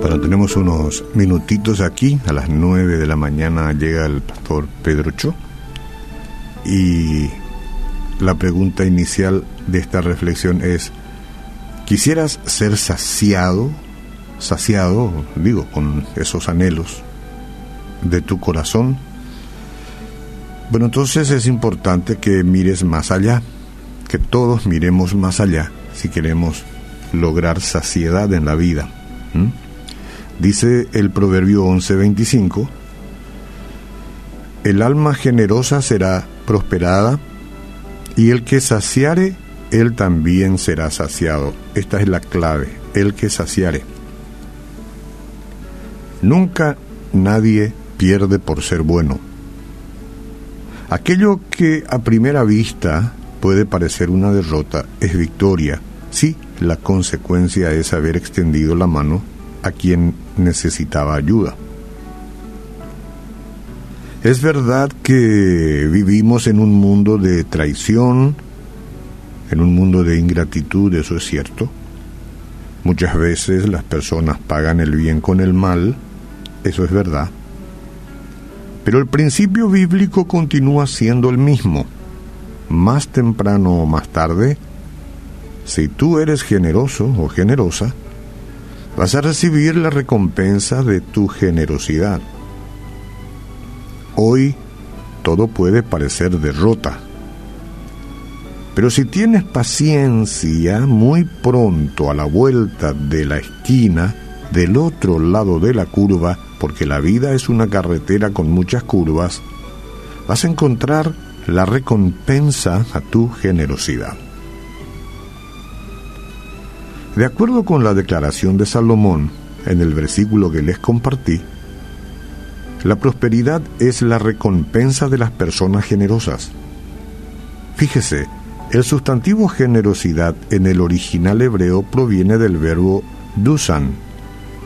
Bueno, tenemos unos minutitos aquí. A las 9 de la mañana llega el pastor Pedro Cho. Y la pregunta inicial de esta reflexión es, ¿quisieras ser saciado, saciado, digo, con esos anhelos de tu corazón? Bueno, entonces es importante que mires más allá, que todos miremos más allá si queremos lograr saciedad en la vida. Dice el Proverbio 11:25, el alma generosa será prosperada y el que saciare, él también será saciado. Esta es la clave, el que saciare. Nunca nadie pierde por ser bueno. Aquello que a primera vista puede parecer una derrota es victoria si la consecuencia es haber extendido la mano a quien necesitaba ayuda. Es verdad que vivimos en un mundo de traición, en un mundo de ingratitud, eso es cierto. Muchas veces las personas pagan el bien con el mal, eso es verdad. Pero el principio bíblico continúa siendo el mismo. Más temprano o más tarde, si tú eres generoso o generosa, vas a recibir la recompensa de tu generosidad. Hoy todo puede parecer derrota, pero si tienes paciencia, muy pronto a la vuelta de la esquina, del otro lado de la curva, porque la vida es una carretera con muchas curvas, vas a encontrar la recompensa a tu generosidad. De acuerdo con la declaración de Salomón en el versículo que les compartí, la prosperidad es la recompensa de las personas generosas. Fíjese, el sustantivo generosidad en el original hebreo proviene del verbo dusan,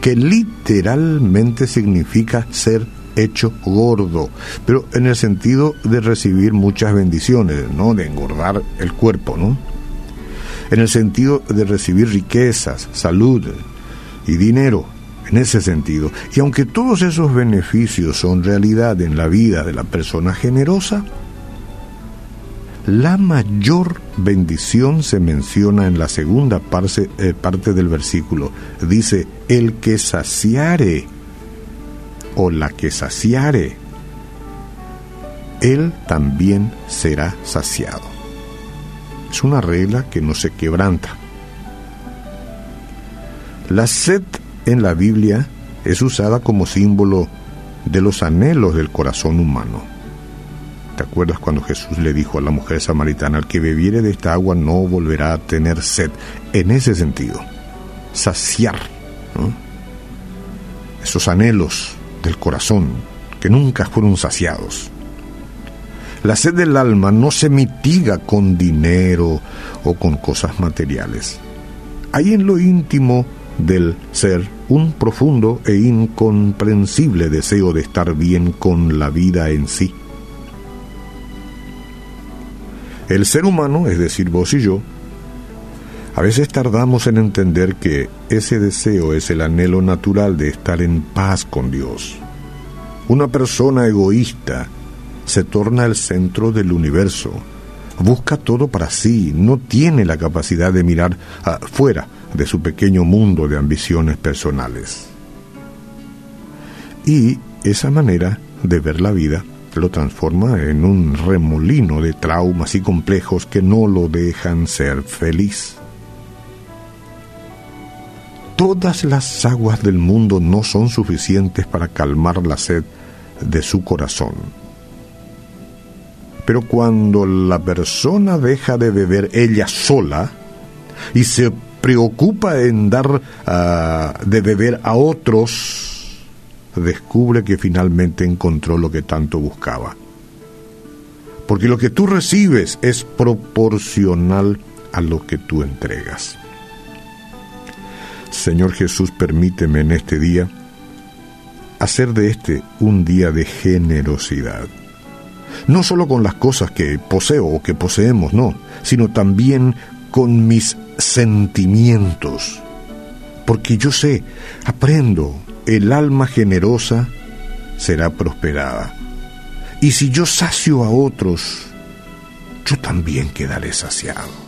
que literalmente significa ser hecho gordo, pero en el sentido de recibir muchas bendiciones, no de engordar el cuerpo, ¿no? en el sentido de recibir riquezas, salud y dinero, en ese sentido. Y aunque todos esos beneficios son realidad en la vida de la persona generosa, la mayor bendición se menciona en la segunda parte, eh, parte del versículo. Dice, el que saciare o la que saciare, él también será saciado. Es una regla que no se quebranta. La sed en la Biblia es usada como símbolo de los anhelos del corazón humano. ¿Te acuerdas cuando Jesús le dijo a la mujer samaritana, al que bebiere de esta agua no volverá a tener sed? En ese sentido, saciar esos anhelos del corazón que nunca fueron saciados. La sed del alma no se mitiga con dinero o con cosas materiales. Hay en lo íntimo del ser un profundo e incomprensible deseo de estar bien con la vida en sí. El ser humano, es decir, vos y yo, a veces tardamos en entender que ese deseo es el anhelo natural de estar en paz con Dios. Una persona egoísta, se torna el centro del universo. Busca todo para sí, no tiene la capacidad de mirar fuera de su pequeño mundo de ambiciones personales. Y esa manera de ver la vida lo transforma en un remolino de traumas y complejos que no lo dejan ser feliz. Todas las aguas del mundo no son suficientes para calmar la sed de su corazón. Pero cuando la persona deja de beber ella sola y se preocupa en dar ah, de beber a otros, descubre que finalmente encontró lo que tanto buscaba. Porque lo que tú recibes es proporcional a lo que tú entregas. Señor Jesús, permíteme en este día hacer de este un día de generosidad. No solo con las cosas que poseo o que poseemos, no, sino también con mis sentimientos. Porque yo sé, aprendo, el alma generosa será prosperada. Y si yo sacio a otros, yo también quedaré saciado.